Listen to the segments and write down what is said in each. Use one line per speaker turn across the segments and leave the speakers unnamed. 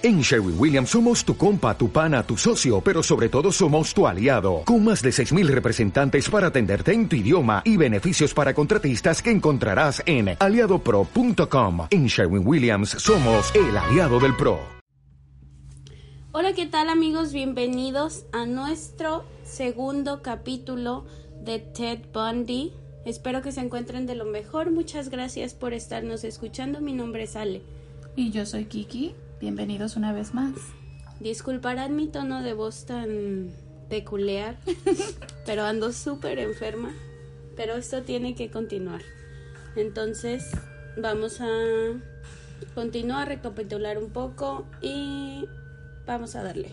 En Sherwin Williams somos tu compa, tu pana, tu socio, pero sobre todo somos tu aliado, con más de 6.000 representantes para atenderte en tu idioma y beneficios para contratistas que encontrarás en aliadopro.com. En Sherwin Williams somos el aliado del PRO.
Hola, ¿qué tal amigos? Bienvenidos a nuestro segundo capítulo de Ted Bundy. Espero que se encuentren de lo mejor. Muchas gracias por estarnos escuchando. Mi nombre es Ale.
Y yo soy Kiki. Bienvenidos una vez más.
Disculparán mi tono de voz tan peculiar, pero ando súper enferma. Pero esto tiene que continuar. Entonces, vamos a continuar, recapitular un poco y vamos a darle.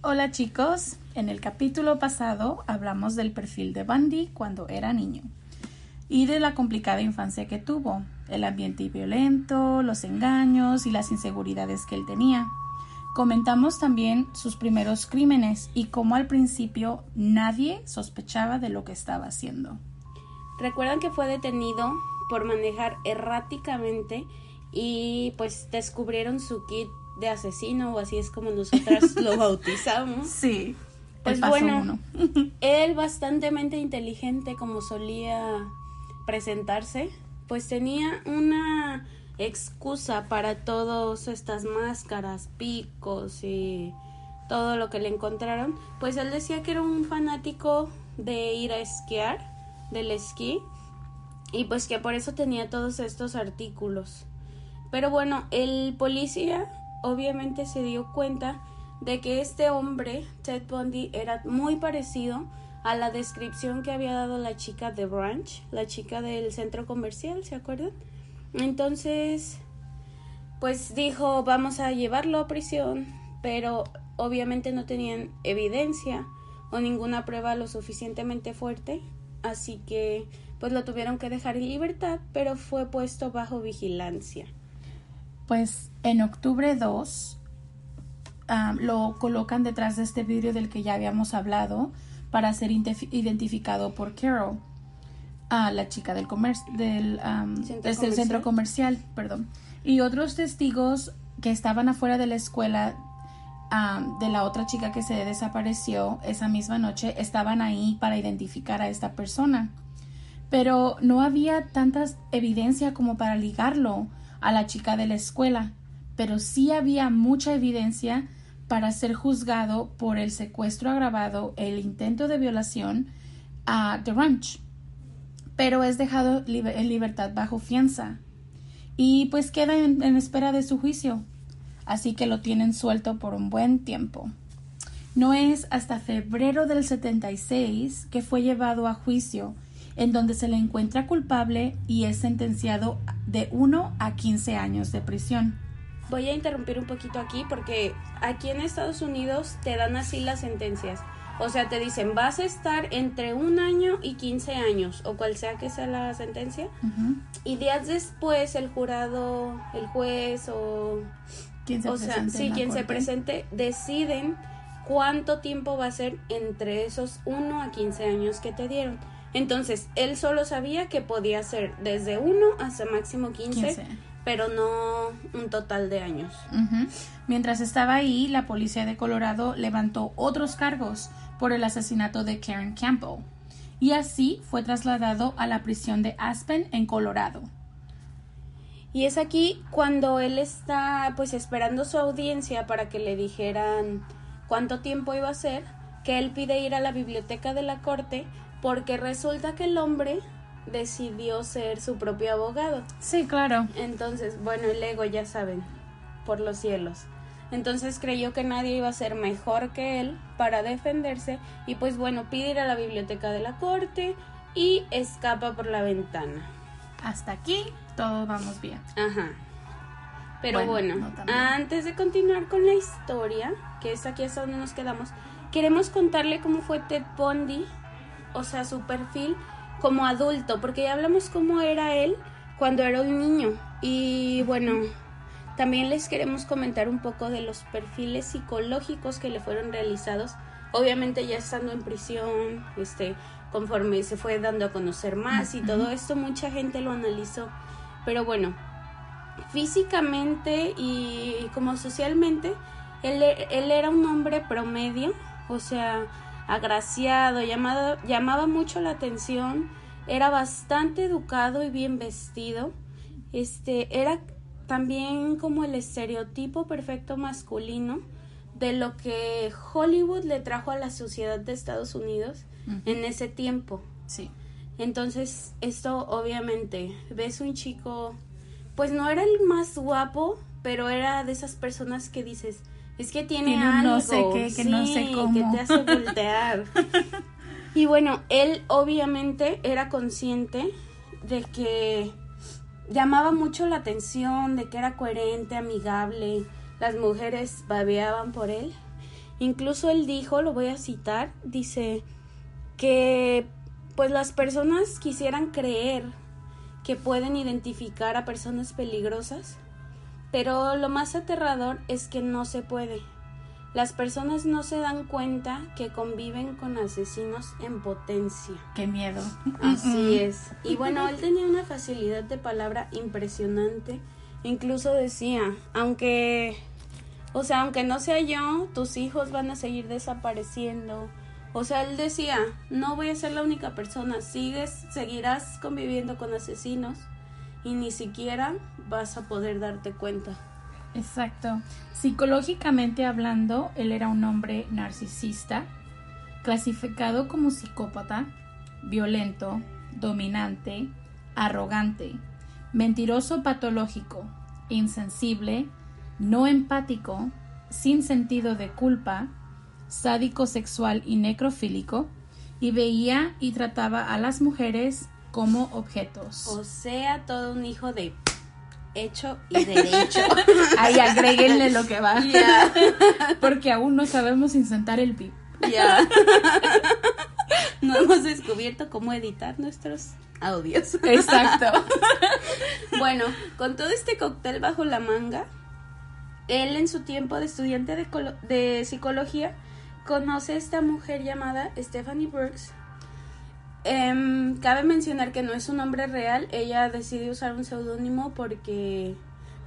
Hola chicos, en el capítulo pasado hablamos del perfil de Bundy cuando era niño y de la complicada infancia que tuvo, el ambiente violento, los engaños y las inseguridades que él tenía. Comentamos también sus primeros crímenes y cómo al principio nadie sospechaba de lo que estaba haciendo.
Recuerdan que fue detenido por manejar erráticamente y pues descubrieron su kit de asesino o así es como nosotras lo bautizamos.
Sí.
Pues bueno, él bastante inteligente como solía presentarse, pues tenía una excusa para todas estas máscaras, picos y todo lo que le encontraron, pues él decía que era un fanático de ir a esquiar, del esquí, y pues que por eso tenía todos estos artículos. Pero bueno, el policía obviamente se dio cuenta de que este hombre, Ted Bundy, era muy parecido a la descripción que había dado la chica de Branch, la chica del centro comercial, ¿se acuerdan? Entonces, pues dijo, vamos a llevarlo a prisión, pero obviamente no tenían evidencia o ninguna prueba lo suficientemente fuerte, así que pues lo tuvieron que dejar en libertad, pero fue puesto bajo vigilancia.
Pues en octubre 2 ah, lo colocan detrás de este vidrio del que ya habíamos hablado, para ser identificado por Carol, a la chica del, centro, centro comercial, perdón, y otros testigos que estaban afuera de la escuela de la otra chica que se desapareció esa misma noche estaban ahí para identificar a esta persona. Pero no había tanta evidencia como para ligarlo a la chica de la escuela, pero sí había mucha evidencia para ser juzgado por el secuestro agravado, el intento de violación a The Ranch, pero es dejado en libertad bajo fianza. Y pues queda en, en espera de su juicio, así que lo tienen suelto por un buen tiempo. No es hasta febrero del 76 que fue llevado a juicio, en donde se le encuentra culpable y es sentenciado de 1 a 15 años de prisión
voy a interrumpir un poquito aquí porque aquí en Estados Unidos te dan así las sentencias. O sea, te dicen, vas a estar entre un año y 15 años, o cual sea que sea la sentencia. Y días después el jurado, el juez o...
Quien se
o sea, sí, quien se presente, deciden cuánto tiempo va a ser entre esos 1 a 15 años que te dieron. Entonces, él solo sabía que podía ser desde 1 hasta máximo 15 pero no un total de años.
Mientras estaba ahí, la policía de Colorado levantó otros cargos por el asesinato de Karen Campbell y así fue trasladado a la prisión de Aspen en Colorado.
Y es aquí cuando él está pues esperando su audiencia para que le dijeran cuánto tiempo iba a ser, que él pide ir a la biblioteca de la corte porque resulta que el hombre decidió ser su propio abogado.
Sí, claro.
Entonces, bueno, el ego ya saben, por los cielos. Entonces creyó que nadie iba a ser mejor que él para defenderse y pues bueno, pide ir a la biblioteca de la corte y escapa por la ventana.
Hasta aquí todo vamos bien.
Ajá. Pero bueno, antes de continuar con la historia, que es aquí hasta donde nos quedamos, queremos contarle cómo fue Ted Bundy, o sea, su perfil como adulto, porque ya hablamos cómo era él cuando era un niño. Y bueno, también les queremos comentar un poco de los perfiles psicológicos que le fueron realizados. Obviamente ya estando en prisión, este, conforme se fue dando a conocer más y todo esto, mucha gente lo analizó. Pero bueno, físicamente y como socialmente, él, él era un hombre promedio, o sea, agraciado, llamado, llamaba mucho la atención, era bastante educado y bien vestido. Este, era también como el estereotipo perfecto masculino de lo que Hollywood le trajo a la sociedad de Estados Unidos en ese tiempo.
Sí.
Entonces, esto obviamente, ves un chico, pues no era el más guapo, pero era de esas personas que dices, es que tiene, algo,
no sé qué, que no sé cómo.
que te hace voltear. y bueno, él obviamente era consciente de que llamaba mucho la atención, de que era coherente, amigable, las mujeres babeaban por él. Incluso él dijo, lo voy a citar, dice que pues las personas quisieran creer que pueden identificar a personas peligrosas, pero lo más aterrador es que no se puede. Las personas no se dan cuenta que conviven con asesinos en potencia.
Qué miedo.
Así es. Y bueno, él tenía una facilidad de palabra impresionante. Incluso decía, aunque, o sea, aunque no sea yo, tus hijos van a seguir desapareciendo. O sea, él decía, no voy a ser la única persona, sigues, seguirás conviviendo con asesinos y ni siquiera vas a poder darte cuenta.
Exacto. Psicológicamente hablando, él era un hombre narcisista, clasificado como psicópata, violento, dominante, arrogante, mentiroso patológico, insensible, no empático, sin sentido de culpa, sádico sexual y necrofílico, y veía y trataba a las mujeres como objetos.
O sea, todo un hijo de hecho y derecho.
Ahí agréguenle lo que va. Porque aún no sabemos insertar el pip.
Ya. No hemos descubierto cómo editar nuestros audios.
Exacto.
Bueno, con todo este cóctel bajo la manga, él en su tiempo de estudiante de, de psicología conoce a esta mujer llamada Stephanie Brooks. Em, cabe mencionar que no es un nombre real, ella decide usar un seudónimo porque,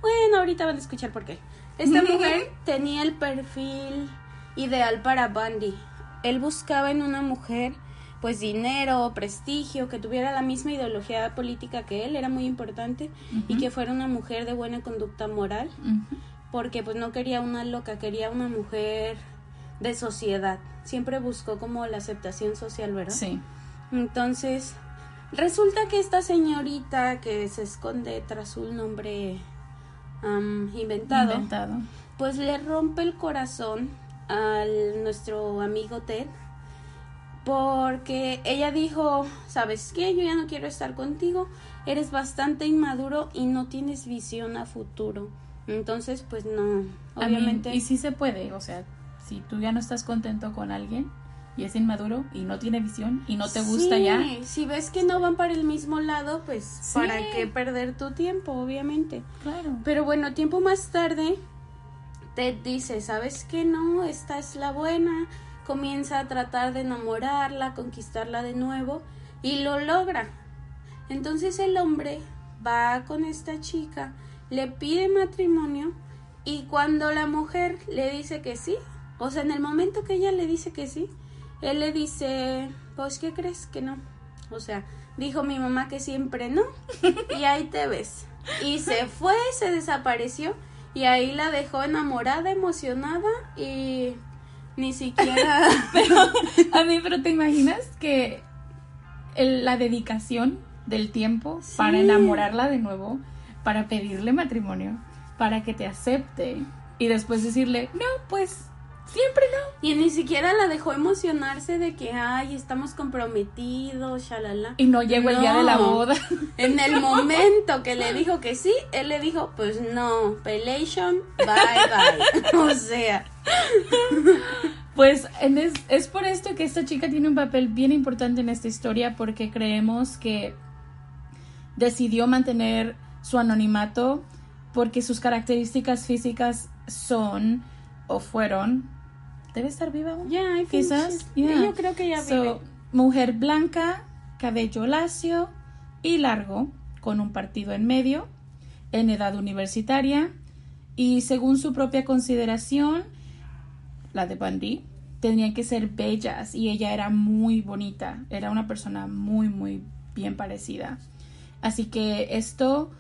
bueno, ahorita van a escuchar por qué. Esta mujer tenía el perfil ideal para Bundy. Él buscaba en una mujer pues dinero, prestigio, que tuviera la misma ideología política que él, era muy importante, y que fuera una mujer de buena conducta moral, porque pues no quería una loca, quería una mujer de sociedad. Siempre buscó como la aceptación social, ¿verdad?
Sí.
Entonces, resulta que esta señorita que se esconde tras un nombre inventado,
inventado,
pues le rompe el corazón al nuestro amigo Ted porque ella dijo, ¿sabes qué? Yo ya no quiero estar contigo, eres bastante inmaduro y no tienes visión a futuro. Entonces, pues no, obviamente.
y sí se puede, o sea, si tú ya no estás contento con alguien y es inmaduro y no tiene visión y no te gusta ya.
Si ves que no van para el mismo lado, pues para qué perder tu tiempo, obviamente.
Claro.
Pero bueno, tiempo más tarde, Ted dice, ¿sabes qué? No, esta es la buena. Comienza a tratar de enamorarla, conquistarla de nuevo y lo logra. Entonces el hombre va con esta chica, le pide matrimonio y cuando la mujer le dice que sí, o sea, en el momento que ella le dice que sí, él le dice, pues, ¿qué crees que no? O sea, dijo mi mamá que siempre no, y ahí te ves. Y se fue, se desapareció, y ahí la dejó enamorada, emocionada, y ni siquiera...
pero, a mí, pero te imaginas que la dedicación del tiempo para enamorarla de nuevo, para pedirle matrimonio, para que te acepte, y después decirle, no, pues Siempre no.
Y ni siquiera la dejó emocionarse de que, ay, estamos comprometidos, shalala.
Y no llegó el día de la boda.
En el momento que le dijo que sí, él le dijo, pues no, pelation, bye bye. o sea.
Pues es, es por esto que esta chica tiene un papel bien importante en esta historia porque creemos que decidió mantener su anonimato porque sus características físicas son o fueron debe estar viva
Ya,
quizás
yo creo que ya vive
mujer blanca, cabello lacio y largo, con un partido en medio, en edad universitaria, y según su propia consideración, la de Bundy, tenían que ser bellas y ella era muy bonita, era una persona muy, muy bien parecida. Así que esto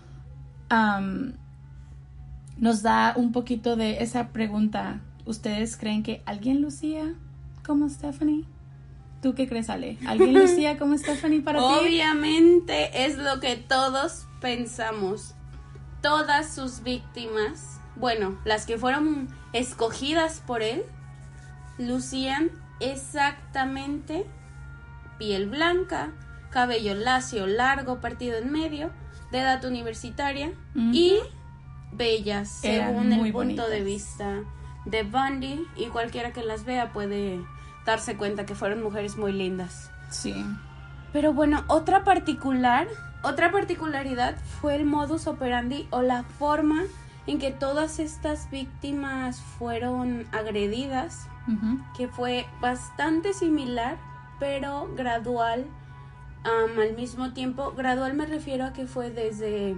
nos da un poquito de esa pregunta. ¿Ustedes creen que alguien lucía como Stephanie? ¿Tú qué crees, Ale? ¿Alguien lucía como Stephanie para ti?
Obviamente es lo que todos pensamos. Todas sus víctimas, bueno, las que fueron escogidas por él, lucían exactamente piel blanca, cabello lacio, largo, partido en medio, de edad universitaria y bellas,
Eran
según el punto de vista de Bundy y cualquiera que las vea puede darse cuenta que fueron mujeres muy lindas.
Sí.
Pero bueno, otra particular, otra particularidad fue el modus operandi o la forma en que todas estas víctimas fueron agredidas, que fue bastante similar, pero gradual am, al mismo tiempo. Gradual me refiero a que fue desde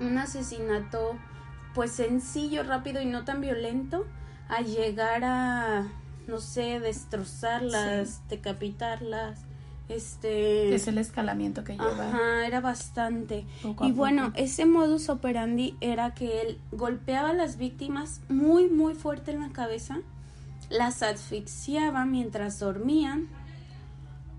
un asesinato pues sencillo, rápido y no tan violento, a llegar a, no sé, destrozarlas, decapitarlas, este...
Es el escalamiento que lleva.
Ajá, era bastante. Y bueno, ese modus operandi era que él golpeaba a las víctimas muy, muy fuerte en la cabeza, las asfixiaba mientras dormían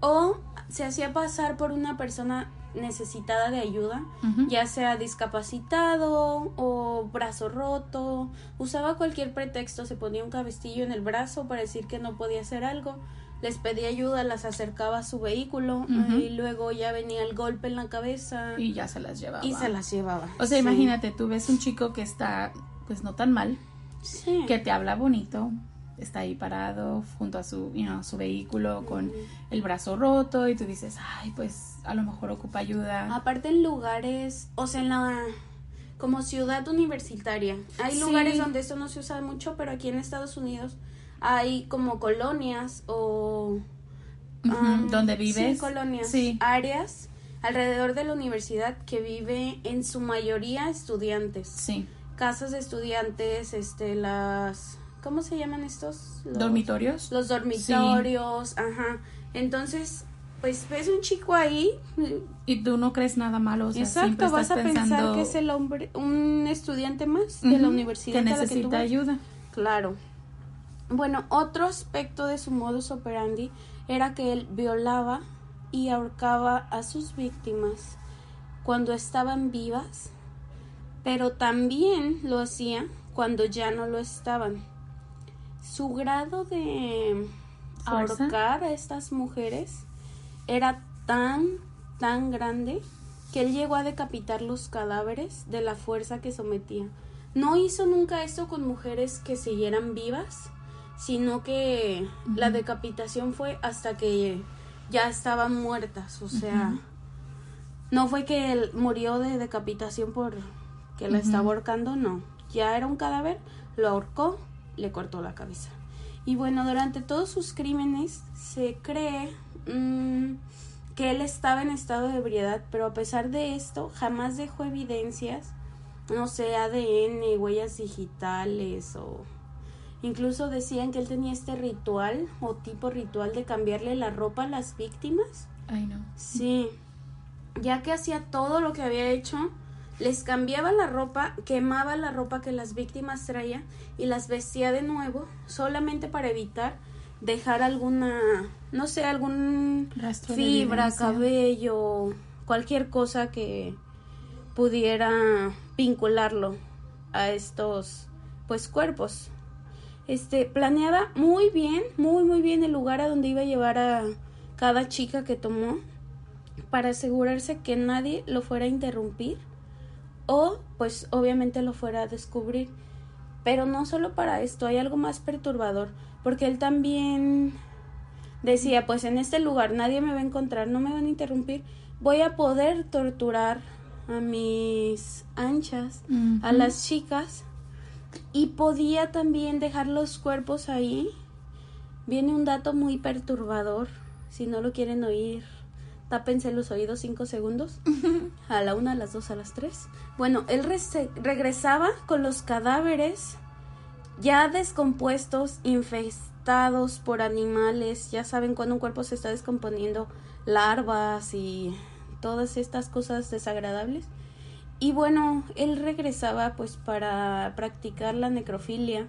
o se hacía pasar por una persona necesitada de ayuda, ya sea discapacitado o brazo roto, usaba cualquier pretexto, se ponía un cabestillo en el brazo para decir que no podía hacer algo, les pedía ayuda, las acercaba a su vehículo y luego ya venía el golpe en la cabeza
Y ya se las llevaba.
y se las llevaba.
O sea,
Sí.
imagínate, tú ves un chico que está, pues no tan mal,
Sí.
que te habla bonito, está ahí parado junto a su, you know, su vehículo con el brazo roto y tú dices, ay, pues a lo mejor ocupa ayuda.
Aparte en lugares, o sea, en la como ciudad universitaria. Hay
Sí.
lugares donde esto no se usa mucho, pero aquí en Estados Unidos hay como colonias o
donde vives.
Sí, colonias,
Sí.
áreas alrededor de la universidad que vive en su mayoría estudiantes.
Sí.
Casas de estudiantes, este las ¿cómo se llaman estos? Los-
¿Dormitorios?
los dormitorios, ajá. Entonces, pues ves un chico ahí,
Y tú no crees nada malo, o sea,
exacto, vas a
estás
pensar
pensando
que es el hombre, un estudiante más de la universidad
que
a la que tú
necesita
vas.
ayuda.
Claro. Bueno, otro aspecto de su modus operandi era que él violaba y ahorcaba a sus víctimas cuando estaban vivas, pero también lo hacía cuando ya no lo estaban. Su grado de
Fuerza.
ahorcar a estas mujeres era tan, tan grande que él llegó a decapitar los cadáveres de la fuerza que sometía. No hizo nunca esto con mujeres que siguieran vivas, sino que la decapitación fue hasta que ya estaban muertas, o sea, no fue que él murió de decapitación por que la estaba ahorcando, no. Ya era un cadáver, lo ahorcó, le cortó la cabeza. Y bueno, durante todos sus crímenes se cree mm, que él estaba en estado de ebriedad, pero a pesar de esto, jamás dejó evidencias, no sé, ADN, huellas digitales o... Incluso decían que él tenía este ritual o tipo ritual de cambiarle la ropa a las víctimas.
Ay, no.
Sí, ya que hacía todo lo que había hecho, les cambiaba la ropa, quemaba la ropa que las víctimas traían y las vestía de nuevo, solamente para evitar dejar alguna, no sé, algún
Rastro
fibra, cabello, cualquier cosa que pudiera vincularlo a estos pues cuerpos. Este planeaba muy bien, muy muy bien el lugar a donde iba a llevar a cada chica que tomó para asegurarse que nadie lo fuera a interrumpir o pues obviamente lo fuera a descubrir. Pero no solo para esto, hay algo más perturbador, porque él también decía, pues en este lugar nadie me va a encontrar, no me van a interrumpir, voy a poder torturar a mis anchas, a las chicas, y podía también dejar los cuerpos ahí. Viene un dato muy perturbador, Si no lo quieren oír, tápense los oídos cinco segundos. A la una, a las dos, a las tres. Bueno, él regresaba con los cadáveres ya descompuestos, infestados por animales. Ya saben cuando un cuerpo se está descomponiendo, larvas y todas estas cosas desagradables. Y bueno, él regresaba pues para practicar la necrofilia,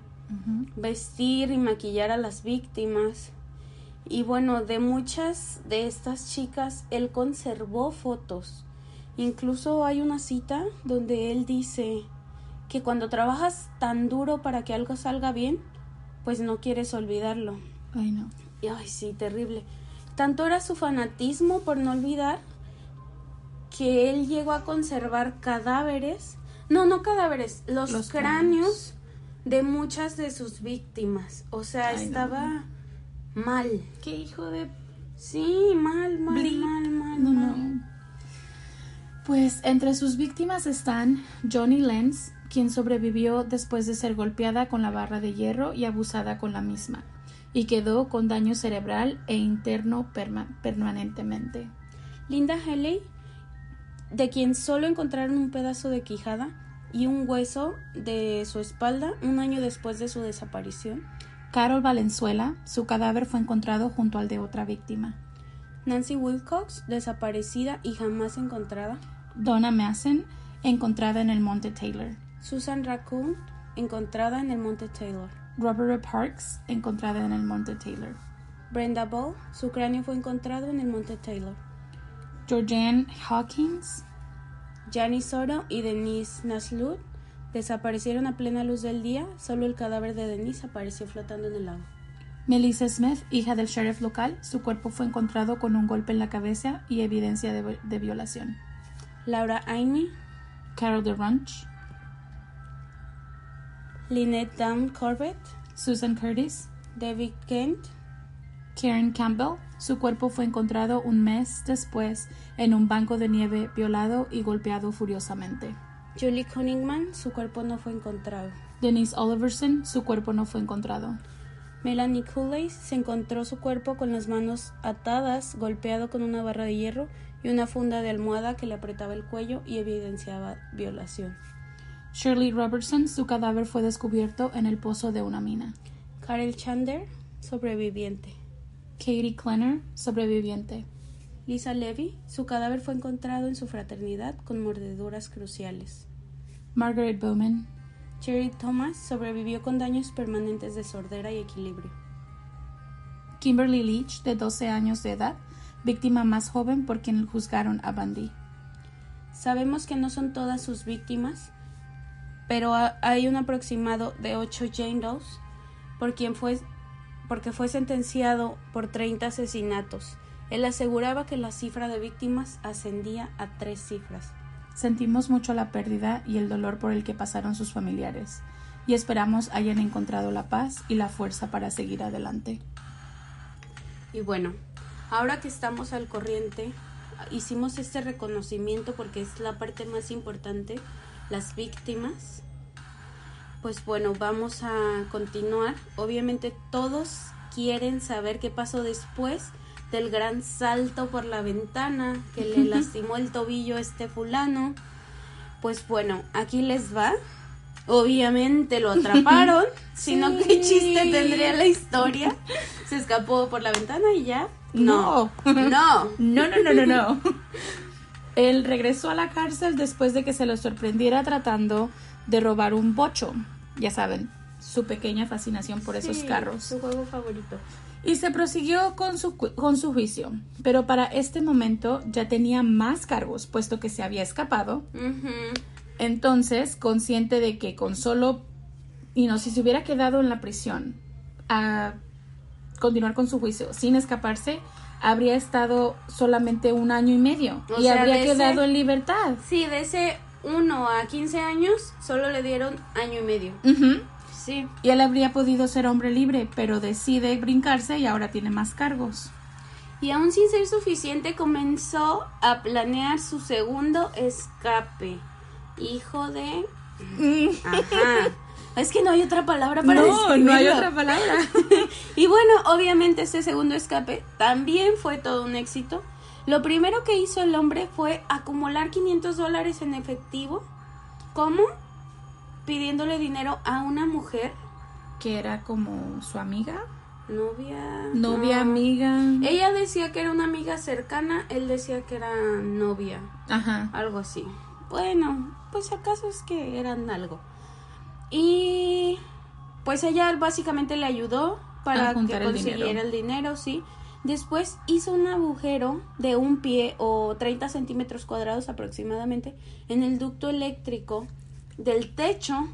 vestir y maquillar a las víctimas. Y bueno, de muchas de estas chicas, él conservó fotos. Incluso hay una cita donde él dice que cuando trabajas tan duro para que algo salga bien, pues no quieres olvidarlo.
Ay, no.
Y, ay, sí, terrible. Tanto era su fanatismo por no olvidar que él llegó a conservar cadáveres. No, no cadáveres, los,
Los
cráneos de muchas de sus víctimas. O sea,
Ay, no.
Mal.
Qué hijo de...
Sí, mal, mal, mal, mal,
No,
mal.
no. Pues entre sus víctimas están Johnny Lenz, quien sobrevivió después de ser golpeada con la barra de hierro y abusada con la misma, y quedó con daño cerebral e interno perma- permanentemente.
Linda Haley, de quien solo encontraron un pedazo de quijada y un hueso de su espalda un año después de su desaparición.
Carol Valenzuela, su cadáver fue encontrado junto al de otra víctima.
Nancy Wilcox, desaparecida y jamás encontrada.
Donna Mason, encontrada en el Monte Taylor.
Susan Raccoon, encontrada en el Monte Taylor.
Robert Parks, encontrada en el Monte Taylor.
Brenda Ball, su cráneo fue encontrado en el Monte Taylor.
Georgianne Hawkins,
Janice Soto y Denise Naslund desaparecieron a plena luz del día. Solo el cadáver de Denise apareció flotando en el lago.
Melissa Smith, hija del sheriff local, su cuerpo fue encontrado con un golpe en la cabeza y evidencia de, de violación.
Laura Ainey,
Carol DeRunch,
Lynette Dunn Corbett,
Susan Curtis,
David Kent,
Karen Campbell, su cuerpo fue encontrado un mes después en un banco de nieve violado y golpeado furiosamente.
Julie Cunningman, su cuerpo no fue encontrado.
Denise Oliverson, su cuerpo no fue encontrado.
Melanie Cooley se encontró su cuerpo con las manos atadas, golpeado con una barra de hierro y una funda de almohada que le apretaba el cuello y evidenciaba violación.
Shirley Robertson, su cadáver fue descubierto en el pozo de una mina.
Carol Chander, sobreviviente.
Katie Klenner, sobreviviente.
Lisa Levy, su cadáver fue encontrado en su fraternidad con mordeduras cruciales.
Margaret Bowman,
Cherry Thomas sobrevivió con daños permanentes de sordera y equilibrio.
Kimberly Leach, de 12 años de edad, víctima más joven por quien juzgaron a Bundy.
Sabemos que no son todas sus víctimas, pero ha- hay un aproximado de 8 Jane por quien fue porque fue sentenciado por 30 asesinatos. Él aseguraba que la cifra de víctimas ascendía a tres cifras.
Sentimos mucho la pérdida y el dolor por el que pasaron sus familiares, y esperamos hayan encontrado la paz y la fuerza para seguir adelante.
Y bueno, ahora que estamos al corriente, hicimos este reconocimiento porque es la parte más importante, las víctimas. Pues bueno, vamos a continuar. Obviamente todos quieren saber qué pasó después del gran salto por la ventana que le lastimó el tobillo a este fulano. Pues bueno, aquí les va. Obviamente lo atraparon, sino qué chiste tendría la historia. Se escapó por la ventana y ya. No.
No.
No.
No, no, no, no, no. Él regresó a la cárcel después de que se lo sorprendiera tratando de robar un bocho. Ya saben, su pequeña fascinación por esos
Sí,
carros.
Su juego favorito.
Y se prosiguió con su, con su juicio. Pero para este momento ya tenía más cargos, puesto que se había escapado. Entonces, consciente de que con solo, y no, si se hubiera quedado en la prisión a continuar con su juicio sin escaparse, habría estado solamente un año y medio
O
y
sea,
habría
ese-
quedado en libertad.
Sí, de ese 1 a 15 años solo le dieron año y medio. Sí.
Y él habría podido ser hombre libre, pero decide brincarse y ahora tiene más cargos.
Y aún sin ser suficiente, comenzó a planear su segundo escape. Hijo de Ajá. Es que no hay otra palabra para
no, no hay otra palabra.
Y bueno, obviamente este segundo escape también fue todo un éxito. Lo primero que hizo el hombre fue acumular 500 dólares en efectivo. ¿Cómo? Pidiéndole dinero a una mujer,
que era como su amiga,
novia.
novia,
no.
amiga.
Ella decía que era una amiga cercana, él decía que era novia,
Ajá.
algo así. Bueno, pues acaso es que eran algo. Y pues ella básicamente le ayudó para que
el
consiguiera
dinero.
el dinero, sí. Después hizo un agujero de un pie o 30 centímetros cuadrados aproximadamente en el ducto eléctrico del techo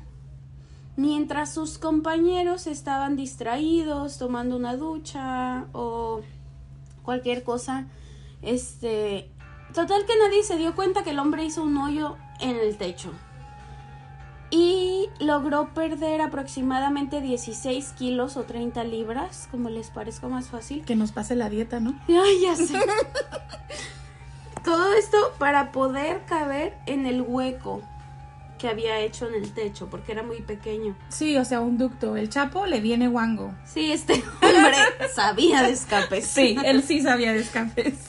mientras sus compañeros estaban distraídos tomando una ducha o cualquier cosa este total que nadie se dio cuenta que el hombre hizo un hoyo en el techo y logró perder aproximadamente 16 kilos o 30 libras como les parezca más fácil
Que nos pase la dieta, ¿no?
Ay, ya sé. Todo esto para poder caber en el hueco que había hecho en el techo, porque era muy pequeño.
Sí, o sea, un ducto. El Chapo le viene guango.
Sí, este hombre sabía de escapes.
Sí, él sí sabía de escapes.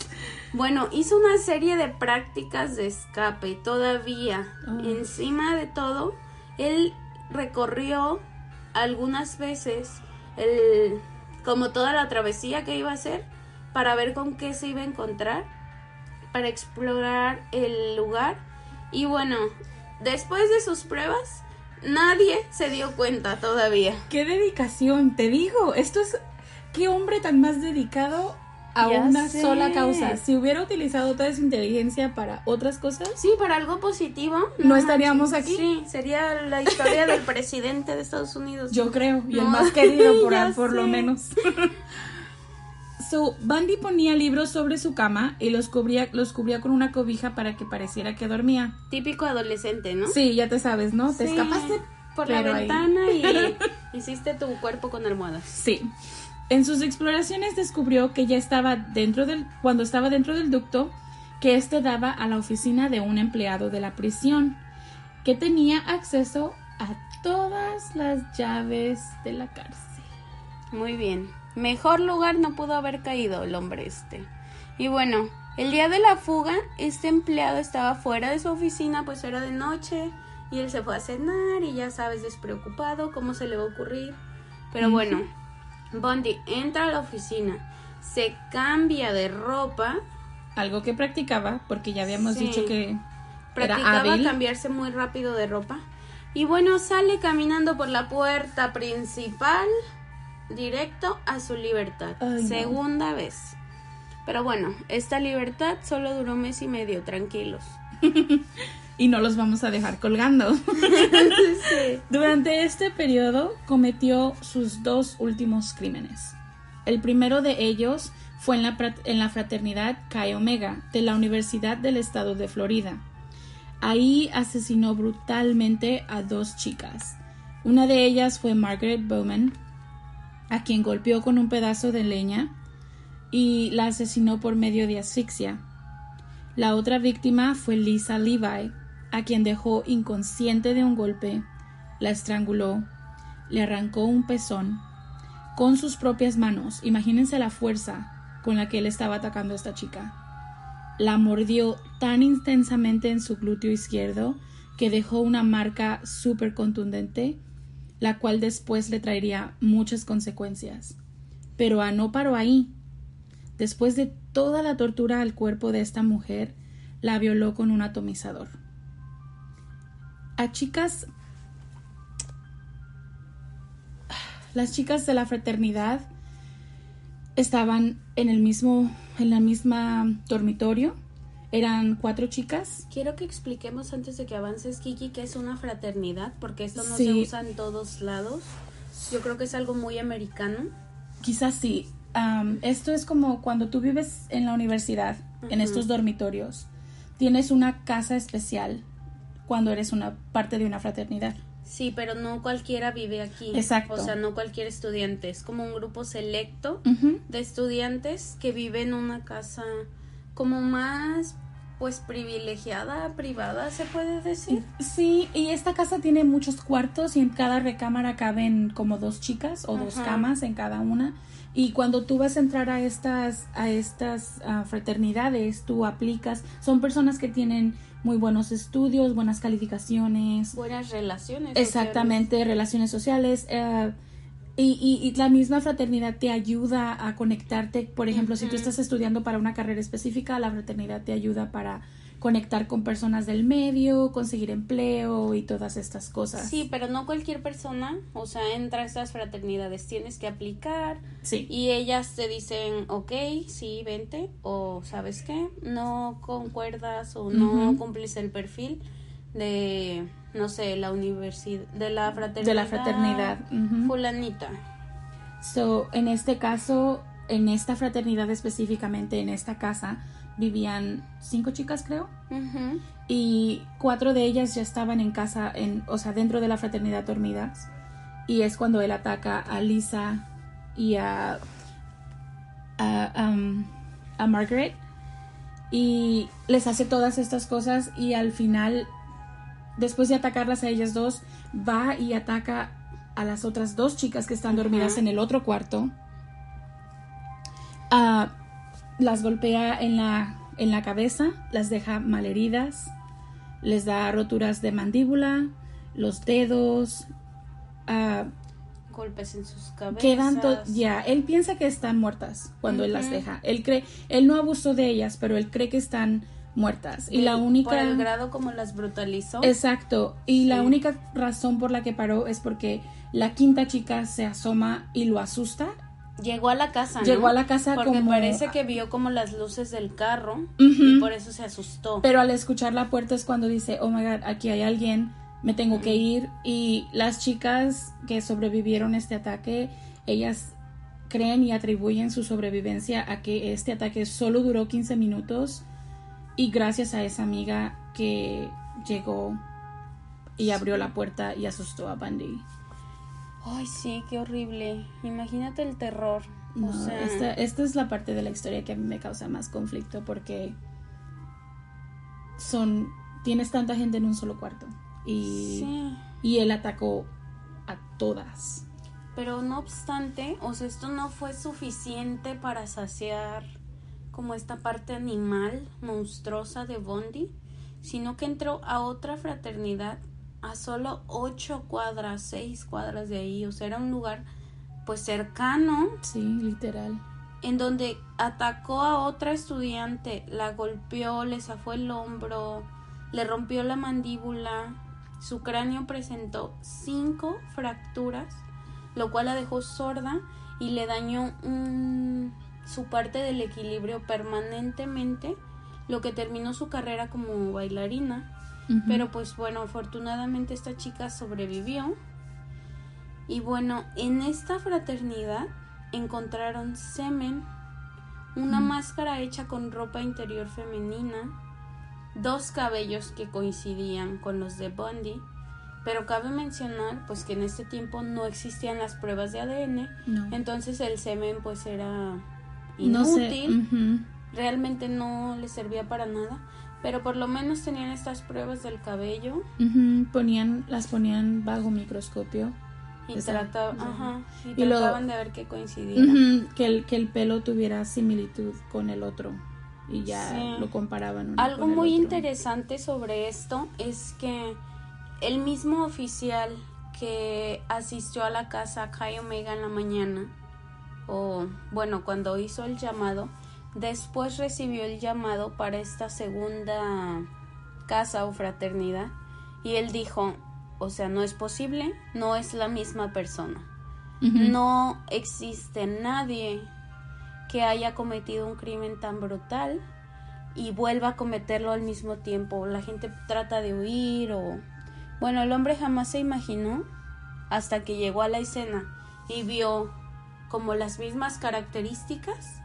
Bueno, hizo una serie de prácticas de escape todavía.
Oh.
Encima de todo, él recorrió algunas veces el, como toda la travesía que iba a hacer para ver con qué se iba a encontrar, para explorar el lugar. Y bueno, después de sus pruebas, nadie se dio cuenta todavía.
¡Qué dedicación! Te digo, esto es... ¿Qué hombre tan más dedicado a
Ya
una
sé.
sola causa? Si hubiera utilizado toda su inteligencia para otras cosas,
Sí, para algo positivo.
¿No estaríamos aquí?
Sí, sería la historia del presidente de Estados Unidos.
yo creo, y el más querido por, por lo menos. So, Bundy ponía libros sobre su cama y los cubría, los cubría con una cobija para que pareciera que dormía.
Típico adolescente, ¿no?
Sí, ya te sabes, ¿no? Te
Sí,
escapaste
por la
ahí.
ventana y hiciste tu cuerpo con almohadas.
Sí. En sus exploraciones descubrió que ya estaba dentro del cuando estaba dentro del ducto que este daba a la oficina de un empleado de la prisión que tenía acceso a todas las llaves de la cárcel.
Muy bien. Mejor lugar no pudo haber caído el hombre este. Y bueno, el día de la fuga, este empleado estaba fuera de su oficina, pues era de noche, y él se fue a cenar y ya sabes, despreocupado, cómo se le va a ocurrir. Pero bueno, Bundy entra a la oficina, se cambia de ropa,
Algo que practicaba porque ya habíamos
Sí.
dicho que era
practicaba
hábil.
cambiarse muy rápido de ropa. Y bueno, sale caminando por la puerta principal directo a su libertad.
Ay, no.
Segunda vez. Pero bueno, esta libertad solo duró mes y medio, tranquilos.
y no los vamos a dejar colgando. Durante este periodo cometió sus dos últimos crímenes. El primero de ellos fue en la, en la fraternidad Chi Omega de la Universidad del Estado de Florida. Ahí asesinó brutalmente a dos chicas. Una de ellas fue Margaret Bowman, a quien golpeó con un pedazo de leña y la asesinó por medio de asfixia. La otra víctima fue Lisa Levi, a quien dejó inconsciente de un golpe, la estranguló, le arrancó un pezón con sus propias manos. Imagínense la fuerza con la que él estaba atacando a esta chica. La mordió tan intensamente en su glúteo izquierdo que dejó una marca súper contundente, la cual después le traería muchas consecuencias. Pero a no paró ahí. Después de toda la tortura al cuerpo de esta mujer, la violó con un atomizador. A chicas... Las chicas de la fraternidad estaban en el mismo, en la misma dormitorio. Eran cuatro chicas.
Quiero que expliquemos antes de que avances, Kiki, que es una fraternidad, porque esto no
Sí.
se usa en todos lados. Yo creo que es algo muy americano.
Quizás sí. Am, esto es como cuando tú vives en la universidad, en estos dormitorios. Tienes una casa especial cuando eres una parte de una fraternidad.
Sí, pero no cualquiera vive aquí.
Exacto.
O sea, no cualquier estudiante. Es como un grupo selecto de estudiantes que viven en una casa como más pues privilegiada, privada, se puede decir.
Sí, y esta casa tiene muchos cuartos y en cada recámara caben como dos chicas o dos camas en cada una. Y cuando tú vas a entrar a estas, a estas ah, fraternidades, tú aplicas, son personas que tienen muy buenos estudios, buenas calificaciones,
Buenas relaciones.
exactamente, relaciones sociales. eh, y, y, y la misma fraternidad te ayuda a conectarte. Por ejemplo, si tú estás estudiando para una carrera específica, la fraternidad te ayuda para conectar con personas del medio, conseguir empleo y todas estas cosas.
Sí, pero no cualquier persona, o sea, entra a estas fraternidades, tienes que aplicar
Sí.
y ellas te dicen, ok, sí, vente, o sabes qué, no concuerdas o no
Ujú.
cumples el perfil de, no sé, la universidad, de la fraternidad.
De la fraternidad.
Fulanita.
So, en este caso, en esta fraternidad específicamente, en esta casa, vivían cinco chicas, creo. Y cuatro de ellas ya estaban en casa, en, o sea, dentro de la fraternidad dormidas. Y es cuando él ataca a Lisa y a, a, um, a Margaret. Y les hace todas estas cosas y al final, después de atacarlas a ellas dos, va y ataca a las otras dos chicas que están dormidas en el otro cuarto. Ah, las golpea en la, en la cabeza, las deja malheridas, les da roturas de mandíbula, los dedos, ah,
Golpes en sus cabezas.
quedan ya, él piensa que están muertas cuando él las deja. Él cree, él no abusó de ellas, pero él cree que están muertas. Y la
Por
única
el grado como las brutalizó.
Exacto, y la única razón por la que paró es porque la quinta chica se asoma y lo asusta.
Llegó a la casa, ¿no?
Llegó a la casa
Porque
como-
parece que vio como las luces del carro y por eso se asustó.
Pero al escuchar la puerta es cuando dice, oh my god, aquí hay alguien, me tengo que ir. Y las chicas que sobrevivieron a este ataque, ellas creen y atribuyen su sobrevivencia a que este ataque solo duró 15 minutos y gracias a esa amiga que llegó y abrió la puerta y asustó a Bundy.
Ay, sí, qué horrible. Imagínate el terror.
No,
o sea,
esta, esta es la parte de la historia que a mí me causa más conflicto porque son tienes tanta gente en un solo cuarto y,
sí.
y él atacó a todas.
Pero no obstante, o sea, esto no fue suficiente para saciar como esta parte animal monstruosa de Bondi, sino que entró a otra fraternidad a solo ocho cuadras, seis cuadras de ahí, o sea, era un lugar pues cercano.
Sí, literal.
en donde atacó a otra estudiante, la golpeó, le zafó el hombro, le rompió la mandíbula, su cráneo presentó cinco fracturas, lo cual la dejó sorda y le dañó un- su parte del equilibrio permanentemente, lo que terminó su carrera como bailarina. Pero pues bueno, afortunadamente esta chica sobrevivió. Y bueno, en esta fraternidad encontraron semen, una máscara hecha con ropa interior femenina, dos cabellos que coincidían con los de Bundy. Pero cabe mencionar pues que en este tiempo no existían las pruebas de ADN,
no.
entonces el semen pues era
No sé,
inútil
ujú.
realmente no le servía para nada, pero por lo menos tenían estas pruebas del cabello
Ponían, las ponían bajo microscopio.
y, ajá, y
Y lo-
trataban de ver que coincidiera.
Que, el, que el pelo tuviera similitud con el otro. Y ya
Sí.
lo comparaban.
Algo muy
otro.
interesante sobre esto es que el mismo oficial que asistió a la casa Kai Omega en la mañana, o bueno, cuando hizo el llamado, después recibió el llamado para esta segunda casa o fraternidad y él dijo, o sea, no es posible, no es la misma persona. No existe nadie que haya cometido un crimen tan brutal y vuelva a cometerlo al mismo tiempo. La gente trata de huir o... Bueno, el hombre jamás se imaginó hasta que llegó a la escena y vio como las mismas características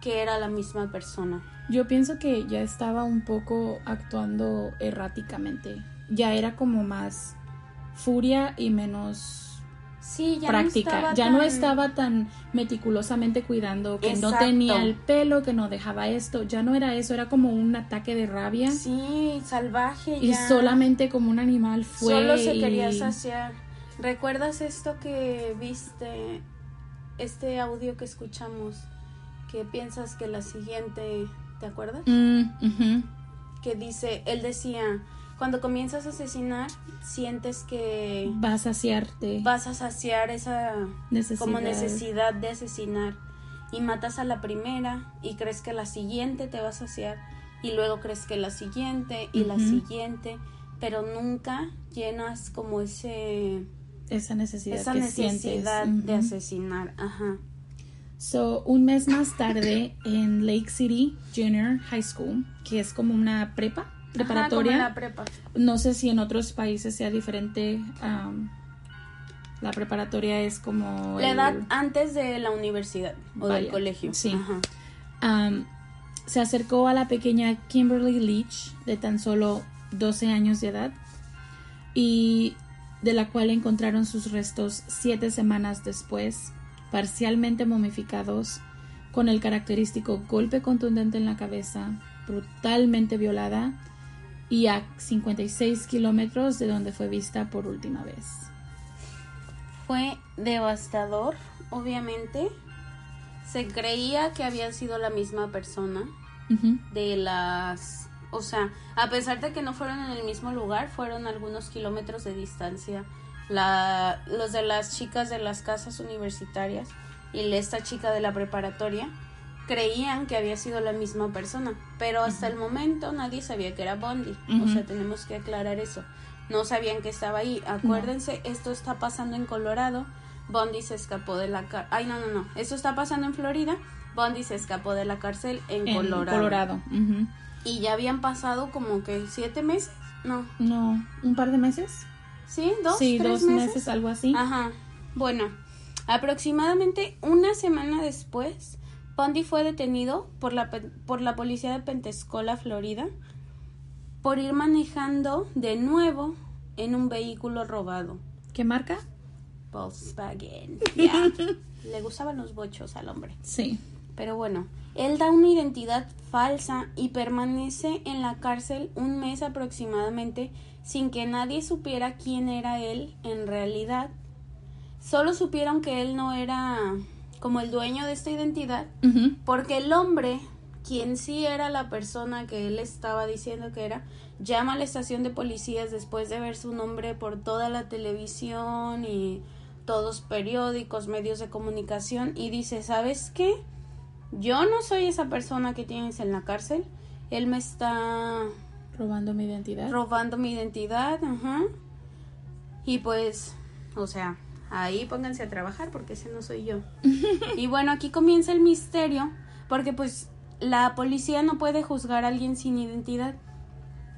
que era la misma persona.
Yo pienso que ya estaba un poco actuando erráticamente. Ya era como más furia y menos
Sí, ya
práctica.
no
ya
tan...
no estaba tan meticulosamente cuidando que no tenía el pelo, que no dejaba esto. Ya no era eso, era como un ataque de rabia.
Sí, salvaje
Y
ya.
solamente como un animal fue.
Solo se quería
y-
saciar. ¿Recuerdas esto que viste? Este audio que escuchamos. Que piensas que la siguiente. ¿Te acuerdas?
Mm.
Que dice, él decía, cuando comienzas a asesinar, sientes que
Va a saciarte.
vas a saciar esa
Necesidad.
como necesidad de asesinar y matas a la primera y crees que la siguiente te va a saciar y luego crees que la siguiente y la siguiente, pero nunca llenas como ese
Esa necesidad
esa
que
necesidad
sientes.
de
Ujú.
asesinar, ajá.
So, un mes más tarde en Lake City Junior High School, que es como una prepa,
Ajá,
preparatoria.
como la prepa.
No sé si en otros países sea diferente. um, la preparatoria es como.
La
el-
edad antes de la universidad o del colegio.
sí.
Ajá.
um, se acercó a la pequeña Kimberly Leach, de tan solo 12 años de edad, y de la cual encontraron sus restos siete semanas después, parcialmente momificados, con el característico golpe contundente en la cabeza, brutalmente violada y a 56 kilómetros de donde fue vista por última vez.
Fue devastador, obviamente. Se creía que había sido la misma persona. De las o sea a pesar de que no fueron en el mismo lugar fueron algunos kilómetros de distancia. La los de las chicas de las casas universitarias y esta chica de la preparatoria creían que había sido la misma persona pero hasta el momento nadie sabía que era Bondi. O sea tenemos que aclarar eso. No sabían que estaba ahí. Acuérdense esto está pasando en Colorado. Bondi se escapó de la cárcel ay no no no. Esto está pasando en Florida. Bondi se escapó de la cárcel en,
En
Colorado.
Colorado.
Y ya habían pasado como que siete meses. No,
No, un par de meses.
¿sí? ¿Dos?
sí,
¿Tres
dos meses? algo así.
Ajá. Bueno, aproximadamente una semana después, Bondi fue detenido por la, por la policía de Pentescola, Florida, por ir manejando de nuevo en un vehículo robado.
¿Qué marca?
Volkswagen. Le gustaban los bochos al hombre.
Sí.
Pero bueno, él da una identidad falsa y permanece en la cárcel un mes aproximadamente sin que nadie supiera quién era él en realidad. Solo supieron que él no era como el dueño de esta identidad porque el hombre, quien sí era la persona que él estaba diciendo que era, llama a la estación de policías después de ver su nombre por toda la televisión y todos periódicos, medios de comunicación y dice, ¿sabes qué? Yo no soy esa persona que tienes en la cárcel. Él me está
Robando mi identidad.
robando mi identidad, ajá. Y pues, o sea, ahí pónganse a trabajar porque ese no soy yo. y bueno, aquí comienza el misterio porque pues la policía no puede juzgar a alguien sin identidad.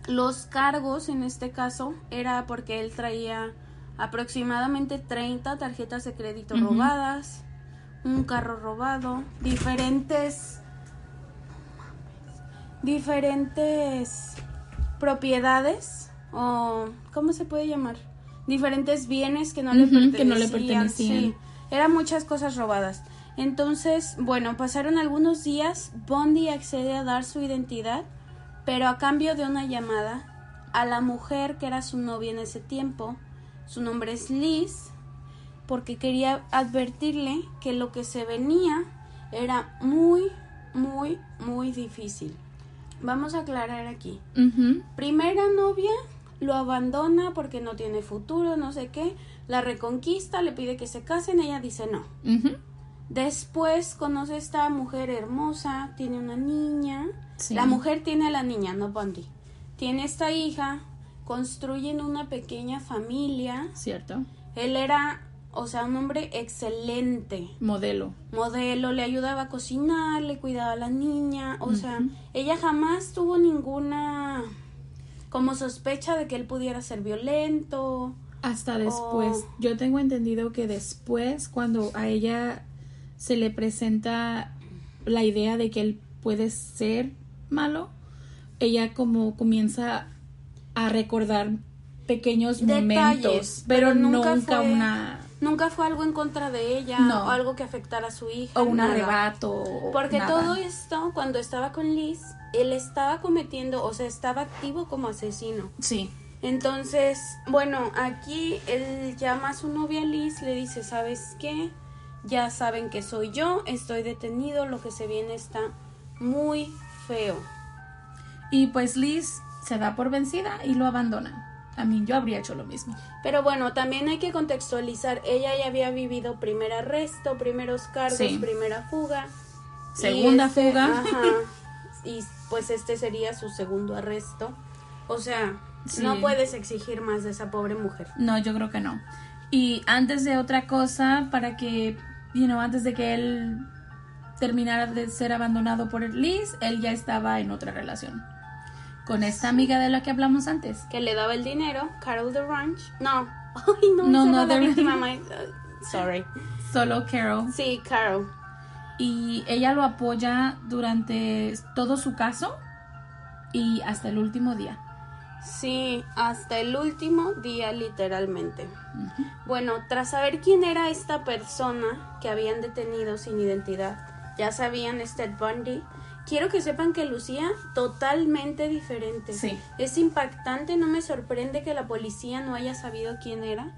Los cargos en este caso era porque él traía aproximadamente 30 tarjetas de crédito robadas, un carro robado, diferentes diferentes propiedades o ¿cómo se puede llamar? Diferentes bienes que no le
que no le pertenecían.
Sí, eran muchas cosas robadas. Entonces, bueno, pasaron algunos días, Bondi accede a dar su identidad, pero a cambio de una llamada a la mujer que era su novia en ese tiempo. Su nombre es Liz, porque quería advertirle que lo que se venía era muy, muy, muy difícil. Vamos a aclarar aquí. Primera novia lo abandona porque no tiene futuro, no sé qué. La reconquista, le pide que se casen, ella dice no. Después conoce a esta mujer hermosa, tiene una niña.
Sí.
La mujer tiene a la niña, no Bondi. Tiene esta hija, construyen una pequeña familia.
Cierto.
Él era, o sea, un hombre excelente.
Modelo.
Modelo, le ayudaba a cocinar, le cuidaba a la niña. O sea, ella jamás tuvo ninguna como sospecha de que él pudiera ser violento.
Hasta después. Yo tengo entendido que después, cuando a ella se le presenta la idea de que él puede ser malo, ella como comienza a recordar pequeños
Detalles,
momentos,
pero
pero,
nunca
nunca,
fue-
una
nunca fue algo en contra de ella
No.
o algo que afectara a su hija.
O un
nada.
arrebato.
Porque
nada.
todo esto, cuando estaba con Liz, él estaba cometiendo, o sea, estaba activo como asesino.
Sí.
Entonces, bueno, aquí él llama a su novia Liz, le dice, ¿sabes qué? Ya saben que soy yo, estoy detenido, lo que se viene está muy feo.
Y pues Liz se da por vencida y lo abandona. A mí yo habría hecho lo mismo.
Pero bueno, también hay que contextualizar, ella ya había vivido primer arresto, primeros cargos,
Sí.
primera fuga.
Segunda
este-
fuga.
Ajá, y pues este sería su segundo arresto. O sea,
Sí.
no puedes exigir más de esa pobre mujer.
No, yo creo que no. Y antes de otra cosa, para que, you know, antes de que él terminara de ser abandonado por Liz, él ya estaba en otra relación. Con esta amiga de la que hablamos antes.
que le daba el dinero, Carol de Ranch. No, ay, no,
No, no,
la
de-
víctima. my- uh, sorry.
Solo Carol.
Sí, Carol.
Y ella lo apoya durante todo su caso y hasta el último día.
Sí, hasta el último día, literalmente. Bueno, tras saber quién era esta persona que habían detenido sin identidad, ya sabían Ted Bundy. Quiero que sepan que lucía totalmente diferente.
Sí.
Es impactante, no me sorprende que la policía no haya sabido quién era.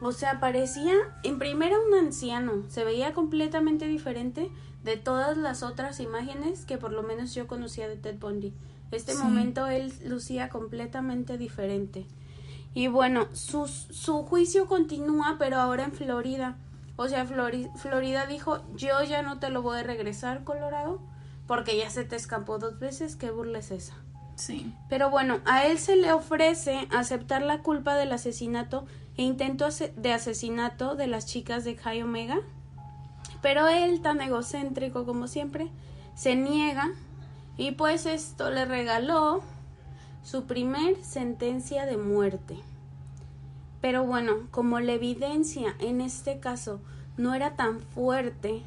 O sea, parecía en primera un anciano, se veía completamente diferente de todas las otras imágenes que por lo menos yo conocía de Ted Bundy. Este
Sí.
momento él lucía completamente diferente. Y bueno, su, su juicio continúa, pero ahora en Florida. O sea, Flori- Florida dijo, yo ya no te lo voy a regresar, Colorado, porque ya se te escapó dos veces, ¿qué burla es esa?
Sí.
Pero bueno, a él se le ofrece aceptar la culpa del asesinato e intento de asesinato de las chicas de Kai Omega. Pero él, tan egocéntrico como siempre, se niega y pues esto le regaló su primer sentencia de muerte. Pero bueno, como la evidencia en este caso no era tan fuerte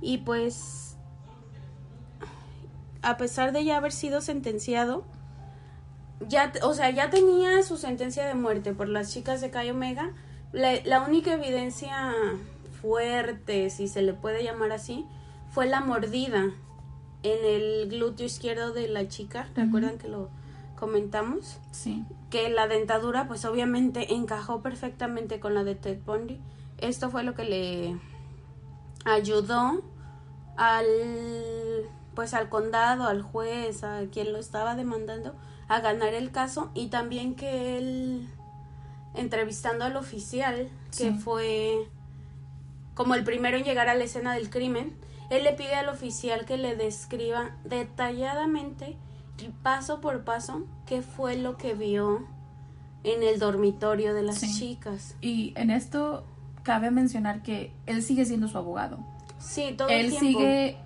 y pues a pesar de ya haber sido sentenciado, ya, o sea, ya tenía su sentencia de muerte por las chicas de Kai Omega. La, la única evidencia fuerte, si se le puede llamar así, fue la mordida en el glúteo izquierdo de la chica. ¿Recuerdan que lo comentamos?
Sí.
que la dentadura pues obviamente encajó perfectamente con la de Ted Bundy. Esto fue lo que le ayudó al pues al condado, al juez, a quien lo estaba demandando a ganar el caso y también que él entrevistando al oficial que fue como el primero en llegar a la escena del crimen, él le pide al oficial que le describa detalladamente y paso por paso qué fue lo que vio en el dormitorio de las
Sí.
chicas.
Y en esto cabe mencionar que él sigue siendo su abogado.
Sí, todo
él
el tiempo.
sigue,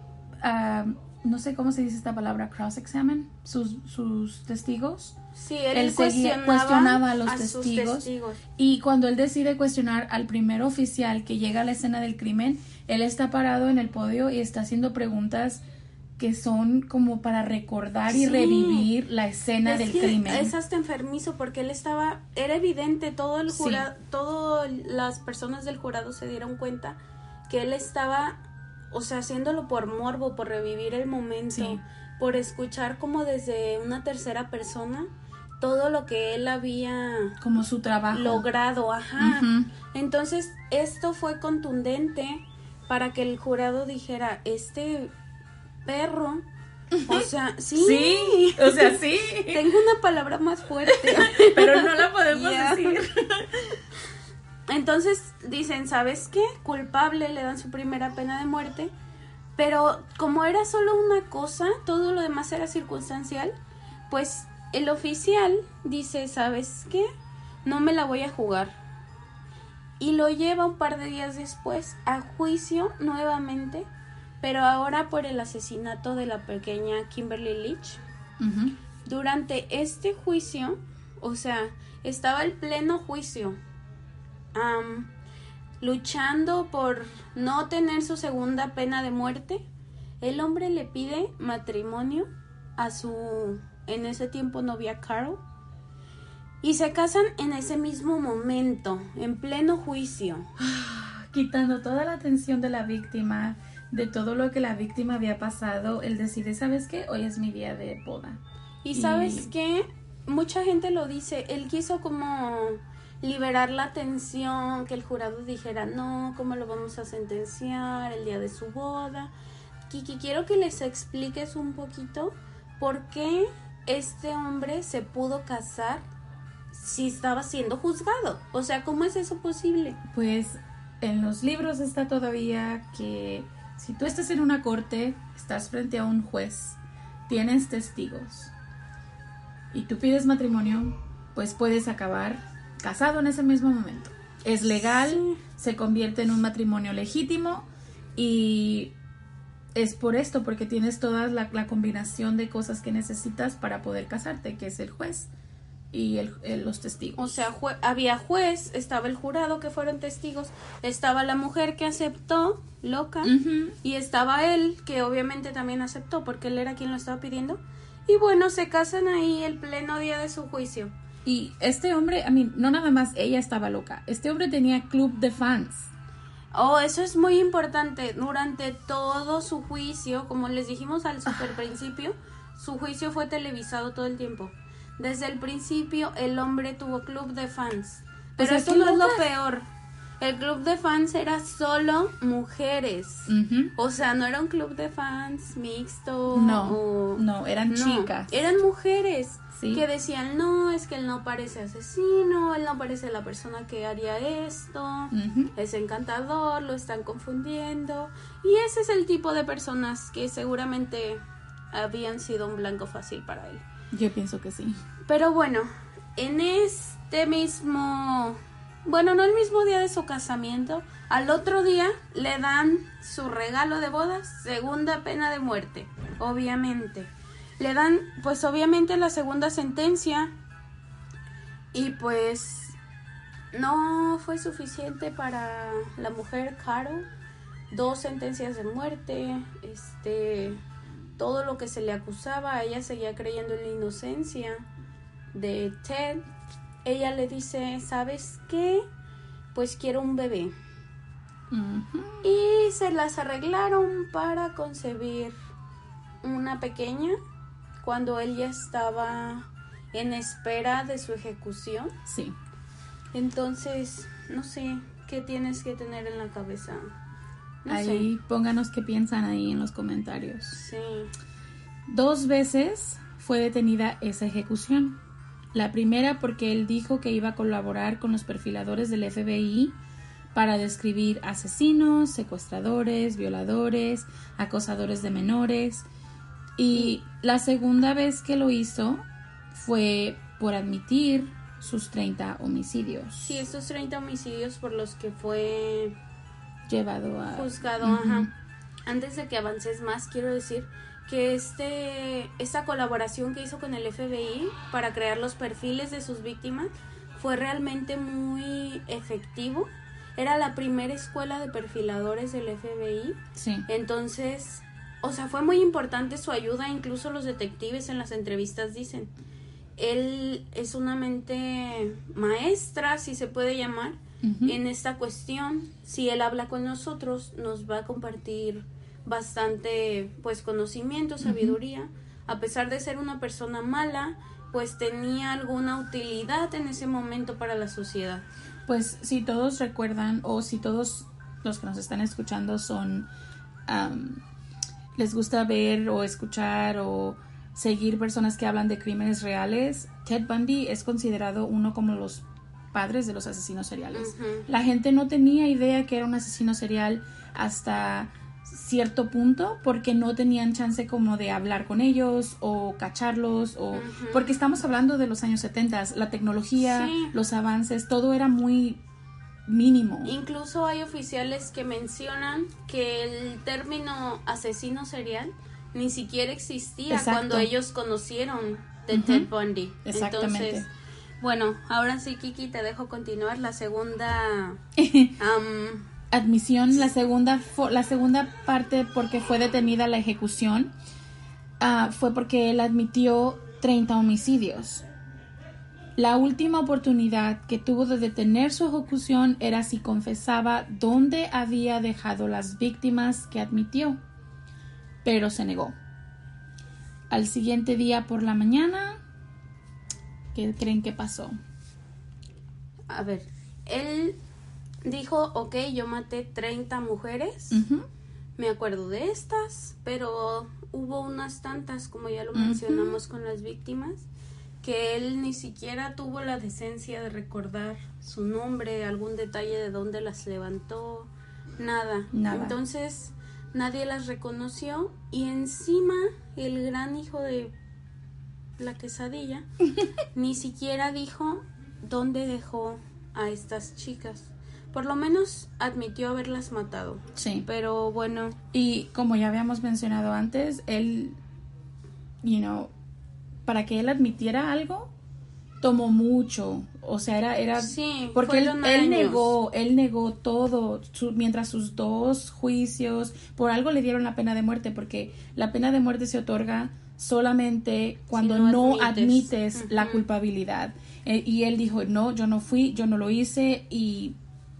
ah, no sé cómo se dice esta palabra, cross-examine, sus, sus testigos.
Sí, él, cuestionaba,
cuestionaba a los testigos.
testigos.
Y cuando él decide cuestionar al primer oficial que llega a la escena del crimen, él está parado en el podio y está haciendo preguntas que son como para recordar y
Sí.
revivir la escena
Es
del
que
crimen.
Es hasta enfermizo porque él estaba, era evidente, todo el
Sí.
jurado, todas las personas del jurado se dieron cuenta que él estaba, o sea, haciéndolo por morbo, por revivir el momento,
Sí.
por escuchar como desde una tercera persona todo lo que él había
Como su trabajo.
logrado, ajá. Entonces, esto fue contundente para que el jurado dijera, este perro, o sea, sí,
Sí, o sea, sí.
tengo una palabra más fuerte.
Pero no la podemos
Ya.
decir.
Entonces dicen, ¿sabes qué? Culpable, le dan su primera pena de muerte. Pero como era solo una cosa, todo lo demás era circunstancial, pues el oficial dice, ¿sabes qué? No me la voy a jugar. Y lo lleva un par de días después a juicio nuevamente, pero ahora por el asesinato de la pequeña Kimberly Leach. Durante este juicio, o sea, estaba el pleno juicio, luchando por no tener su segunda pena de muerte, el hombre le pide matrimonio a su, en ese tiempo, novia Carol. Y se casan en ese mismo momento, en pleno juicio.
Quitando toda la atención de la víctima, de todo lo que la víctima había pasado, él decide, ¿sabes qué? Hoy es mi día de boda.
Y sabes qué? Mucha gente lo dice, él quiso como liberar la tensión, que el jurado dijera, no, ¿cómo lo vamos a sentenciar el día de su boda? Kiki, quiero que les expliques un poquito por qué este hombre se pudo casar si estaba siendo juzgado. O sea, ¿cómo es eso posible?
Pues en los libros está todavía que si tú estás en una corte, estás frente a un juez, tienes testigos y tú pides matrimonio, pues puedes acabar casado en ese mismo momento. Es legal, se convierte en un matrimonio legítimo y es por esto, porque tienes toda la, combinación de cosas que necesitas para poder casarte, que es el juez y el, los testigos.
O sea, había juez, estaba el jurado que fueron testigos, estaba la mujer que aceptó, loca, y estaba él que obviamente también aceptó porque él era quien lo estaba pidiendo. Y bueno, se casan ahí el pleno día de su juicio.
Y este hombre, a mí, no nada más ella estaba loca, este hombre tenía club de fans.
Oh, eso es muy importante. Durante todo su juicio, como les dijimos al super principio, su juicio fue televisado todo el tiempo. Desde el principio el hombre tuvo club de fans. Pero esto no es lo peor. El club de fans era solo mujeres. O sea, no era un club de fans mixto.
No, no, eran chicas.
Eran mujeres que decían, no, es que él no parece asesino, él no parece la persona que haría esto, es encantador, lo están confundiendo. Y ese es el tipo de personas que seguramente habían sido un blanco fácil para él.
Yo pienso que sí.
Pero bueno, en este mismo bueno, no el mismo día de su casamiento, al otro día le dan su regalo de bodas, segunda pena de muerte, obviamente. Le dan, pues obviamente, la segunda sentencia y pues no fue suficiente para la mujer Carol. Dos sentencias de muerte, este, todo lo que se le acusaba, ella seguía creyendo en la inocencia de Ted ella le dice, ¿sabes qué? Pues quiero un bebé. Y se las arreglaron para concebir una pequeña cuando él ya estaba en espera de su ejecución.
Sí.
Entonces, no sé, ¿qué tienes que tener en la cabeza?
ahí, pónganos qué piensan ahí en los comentarios.
Sí.
Dos veces fue detenida esa ejecución. La primera porque él dijo que iba a colaborar con los perfiladores del FBI para describir asesinos, secuestradores, violadores, acosadores de menores. Y la segunda vez que lo hizo fue por admitir sus 30 homicidios.
Sí, estos 30 homicidios por los que fue
llevado a
juzgado. Antes de que avances más, quiero decir que este, esta colaboración que hizo con el FBI para crear los perfiles de sus víctimas fue realmente muy efectivo. Era la primera escuela de perfiladores del FBI.
Sí.
Entonces, o sea, fue muy importante su ayuda, incluso los detectives en las entrevistas dicen. Él es una mente maestra, si se puede llamar, en esta cuestión. Si él habla con nosotros, nos va a compartir bastante pues conocimiento, sabiduría, a pesar de ser una persona mala, pues tenía alguna utilidad en ese momento para la sociedad.
Pues si todos recuerdan o si todos los que nos están escuchando son les gusta ver o escuchar o seguir personas que hablan de crímenes reales, Ted Bundy es considerado uno como los padres de los asesinos seriales. La gente no tenía idea que era un asesino serial hasta cierto punto porque no tenían chance como de hablar con ellos o cacharlos o porque estamos hablando de los años 70 la tecnología los avances todo era muy mínimo.
Incluso hay oficiales que mencionan que el término asesino serial ni siquiera existía cuando ellos conocieron de Ted Bundy.
Exactamente. Entonces,
bueno ahora sí Kiki te dejo continuar la segunda
admisión, la segunda, la segunda parte porque fue detenida la ejecución ah, fue porque él admitió 30 homicidios. La última oportunidad que tuvo de detener su ejecución era si confesaba dónde había dejado las víctimas que admitió, pero se negó. Al siguiente día por la mañana, ¿qué creen que pasó?
A ver, él dijo, ok, yo maté 30 mujeres. Me acuerdo de estas, pero hubo unas tantas, como ya lo mencionamos con las víctimas, que él ni siquiera tuvo la decencia de recordar su nombre, algún detalle de dónde las levantó, nada.
Nada.
Entonces, nadie las reconoció y encima el gran hijo de la quesadilla ni siquiera dijo dónde dejó a estas chicas. Por lo menos admitió haberlas matado.
Sí.
Pero bueno,
Y como ya habíamos mencionado antes, él, you know, para que él admitiera algo, tomó mucho. O sea, era, era
Sí,
porque él, negó, él negó todo, su- mientras sus dos juicios, por algo le dieron la pena de muerte, porque la pena de muerte se otorga solamente cuando
no
no,
admites.
admites la culpabilidad. Eh, y él dijo, no, yo no fui, yo no lo hice, y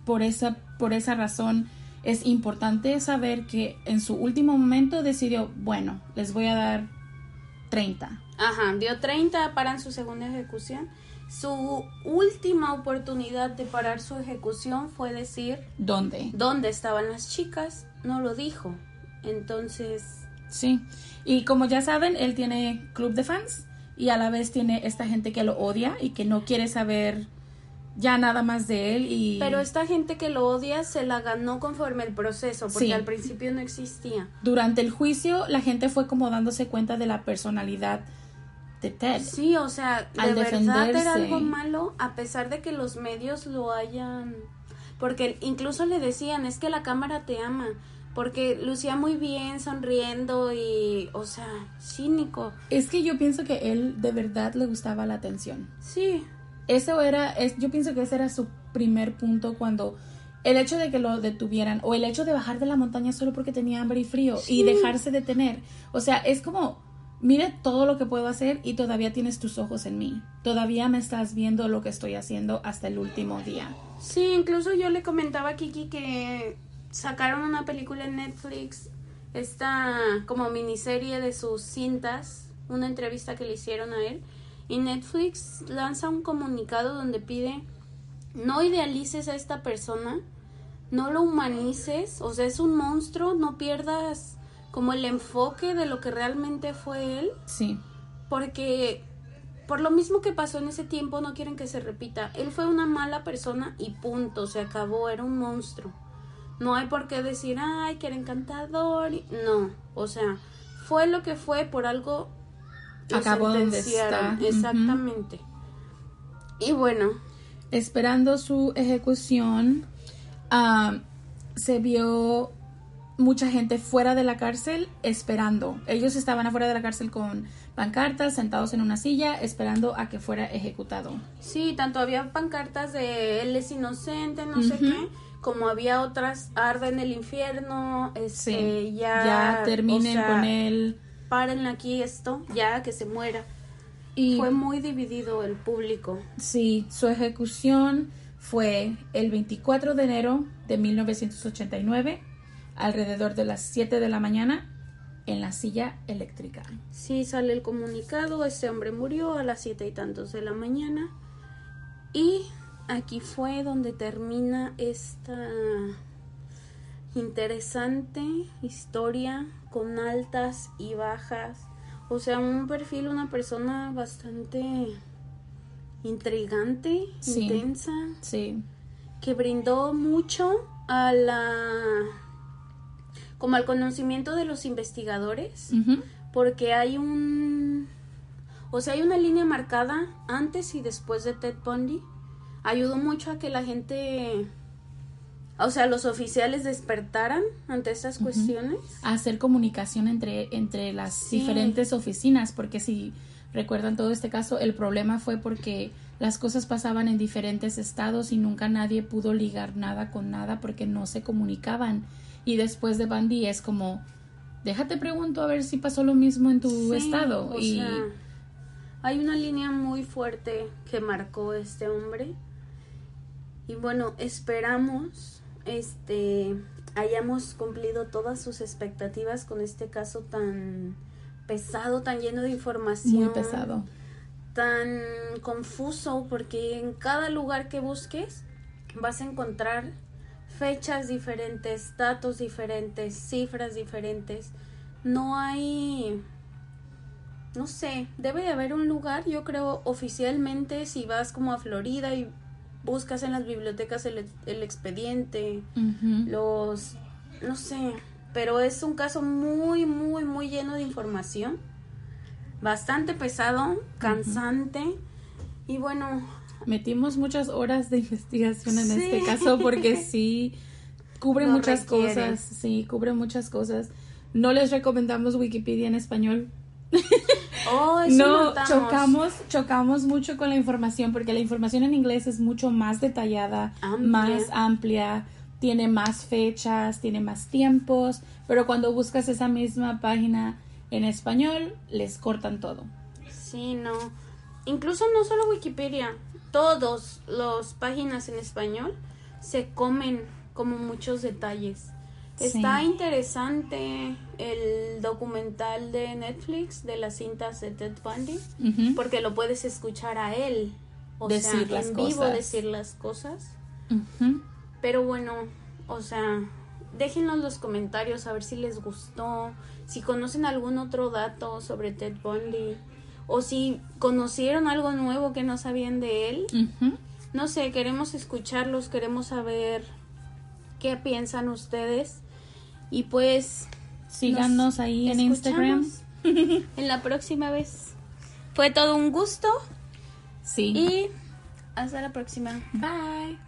por esa, por esa razón es importante saber que en su último momento decidió, bueno, les voy a dar 30.
Ajá, dio 30 para su segunda ejecución. Su última oportunidad de parar su ejecución fue decir
¿Dónde?
dónde estaban las chicas. No lo dijo. Entonces,
Sí. Y como ya saben, él tiene club de fans y a la vez tiene esta gente que lo odia y que no quiere saber ya nada más de él y
pero esta gente que lo odia se la ganó conforme el proceso, porque
Sí.
al principio no existía.
durante el juicio la gente fue como dándose cuenta de la personalidad de Ted.
Sí, o sea, de
Al
verdad
defenderse.
era algo malo, a pesar de que los medios lo hayan. Porque incluso le decían, es que la cámara te ama. Porque lucía muy bien, sonriendo y. O sea, cínico.
Es que yo pienso que él de verdad le gustaba la atención.
Sí,
Eso era, es, yo pienso que ese era su primer punto cuando el hecho de que lo detuvieran o el hecho de bajar de la montaña solo porque tenía hambre y frío y dejarse detener. O sea, es como, mire todo lo que puedo hacer y todavía tienes tus ojos en mí. Todavía me estás viendo lo que estoy haciendo hasta el último día.
sí, incluso yo le comentaba a Kiki que sacaron una película en Netflix, esta como miniserie de sus cintas, una entrevista que le hicieron a él. Y Netflix lanza un comunicado donde pide no idealices a esta persona, no lo humanices, o sea, es un monstruo, no pierdas como el enfoque de lo que realmente fue él,
Sí,
porque por lo mismo que pasó en ese tiempo no quieren que se repita. Él fue una mala persona y punto, se acabó, era un monstruo. No hay por qué decir, ay, que era encantador. No, o sea, fue lo que fue por algo.
Acabó donde está.
Exactamente. Y bueno,
esperando su ejecución, ah, se vio mucha gente fuera de la cárcel esperando. Ellos estaban afuera de la cárcel con pancartas, sentados en una silla, esperando a que fuera ejecutado.
Sí, tanto había pancartas de él es inocente, no sé qué, como había otras arde en el infierno, este,
Sí,
ya,
ya terminen
o sea,
con él.
Párenle aquí esto, ya que se muera.
Y
Fue muy dividido el público.
sí, su ejecución fue el 24 de enero de 1989, alrededor de las 7 de la mañana, en la silla eléctrica.
Sí, sale el comunicado, este hombre murió a las siete y tantos de la mañana. Y aquí fue donde termina esta interesante historia con altas y bajas. O sea, un perfil, una persona bastante intrigante,
Sí.
intensa,
Sí,
que brindó mucho a la como al conocimiento de los investigadores porque hay un o sea hay una línea marcada antes y después de Ted Bundy ayudó mucho a que la gente o sea los oficiales despertaran ante estas cuestiones
hacer comunicación entre, entre las
Sí.
diferentes oficinas, porque si recuerdan todo este caso, el problema fue porque las cosas pasaban en diferentes estados y nunca nadie pudo ligar nada con nada porque no se comunicaban. Y después de Bandy es como, déjate pregunto a ver si pasó lo mismo en tu
Sí,
estado.
o
y
sea, hay una línea muy fuerte que marcó este hombre. Y bueno, esperamos este hayamos cumplido todas sus expectativas con este caso tan pesado, tan lleno de información.
Muy pesado.
Tan confuso porque en cada lugar que busques vas a encontrar fechas diferentes, datos diferentes, cifras diferentes. No hay no sé, debe de haber un lugar, yo creo, oficialmente, si vas como a Florida y buscas en las bibliotecas el, expediente, los, no sé, pero es un caso muy, muy, muy lleno de información, bastante pesado, cansante, y bueno...
Metimos muchas horas de investigación en este caso porque sí, cubre muchas cosas, sí, cubre muchas cosas. No les recomendamos Wikipedia en español
Oh,
no, chocamos, chocamos mucho con la información porque la información en inglés es mucho más detallada, más amplia, tiene más fechas, tiene más tiempos, pero cuando buscas esa misma página en español, les cortan todo.
Sí, no. Incluso no solo Wikipedia, todos los páginas en español se comen como muchos detalles. Está interesante el documental de Netflix de las cintas de Ted Bundy, porque lo puedes escuchar a él, o sea, en vivo decir las cosas. Pero bueno, o sea, déjenos los comentarios a ver si les gustó, si conocen algún otro dato sobre Ted Bundy, o si conocieron algo nuevo que no sabían de él. No sé, queremos escucharlos, queremos saber qué piensan ustedes. Y pues
síganos ahí en Instagram.
en la próxima vez. Fue todo un gusto.
Sí.
Y hasta la próxima.
Bye.